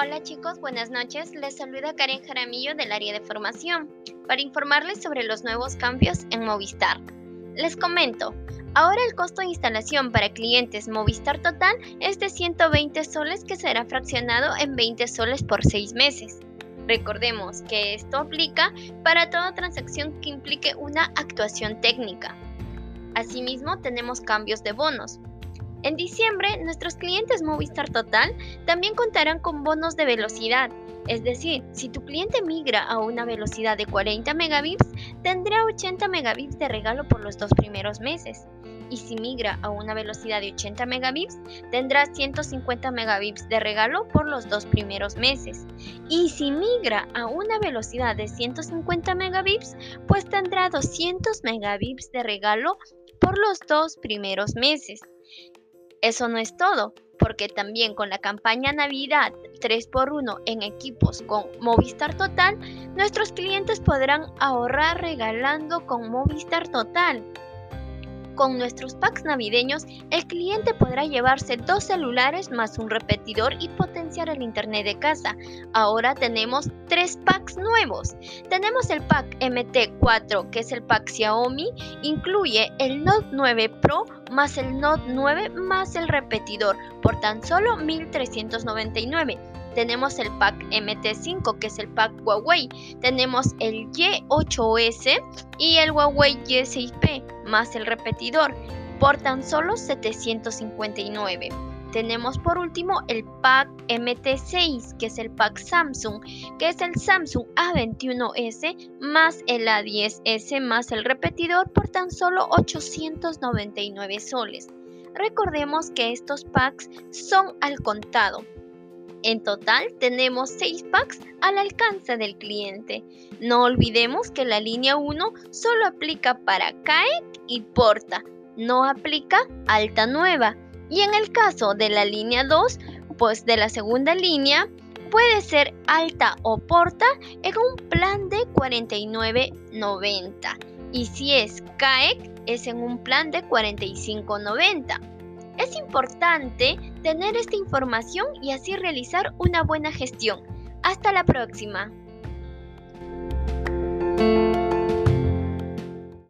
Hola chicos, buenas noches. Les saluda Karen Jaramillo del área de formación para informarles sobre los nuevos cambios en Movistar. Les comento, ahora el costo de instalación para clientes Movistar Total es de 120 soles que será fraccionado en 20 soles por 6 meses. Recordemos que esto aplica para toda transacción que implique una actuación técnica. Asimismo, tenemos cambios de bonos. En diciembre, nuestros clientes Movistar Total también contarán con bonos de velocidad. Es decir, si tu cliente migra a una velocidad de 40 megabits, tendrá 80 megabits de regalo por los dos primeros meses. Y si migra a una velocidad de 80 megabits, tendrá 150 megabits de regalo por los dos primeros meses. Y si migra a una velocidad de 150 megabits, pues tendrá 200 megabits de regalo por los dos primeros meses. Eso no es todo, porque también con la campaña Navidad 3x1 en equipos con Movistar Total, nuestros clientes podrán ahorrar regalando con Movistar Total. Con nuestros packs navideños, el cliente podrá llevarse dos celulares más un repetidor y potenciar el internet de casa. Ahora tenemos tres packs nuevos. Tenemos el pack MT4, que es el pack Xiaomi, incluye el Note 9 Pro más el Note 9 más el repetidor por tan solo 1399 tenemos el pack MT5, que es el pack Huawei. Tenemos el Y8S y el Huawei Y6P, más el repetidor, por tan solo 759. Tenemos por último el pack MT6, que es el pack Samsung, que es el Samsung A21S más el A10S más el repetidor por tan solo 899 soles. Recordemos que estos packs son al contado, en total tenemos 6 packs al alcance del cliente. No olvidemos que la línea 1 solo aplica para CAEC y Porta, no aplica Alta Nueva. Y en el caso de la línea 2, pues de la segunda línea, puede ser Alta o Porta en un plan de 49.90. Y si es CAEC, es en un plan de 45.90. Es importante tener esta información y así realizar una buena gestión. Hasta la próxima.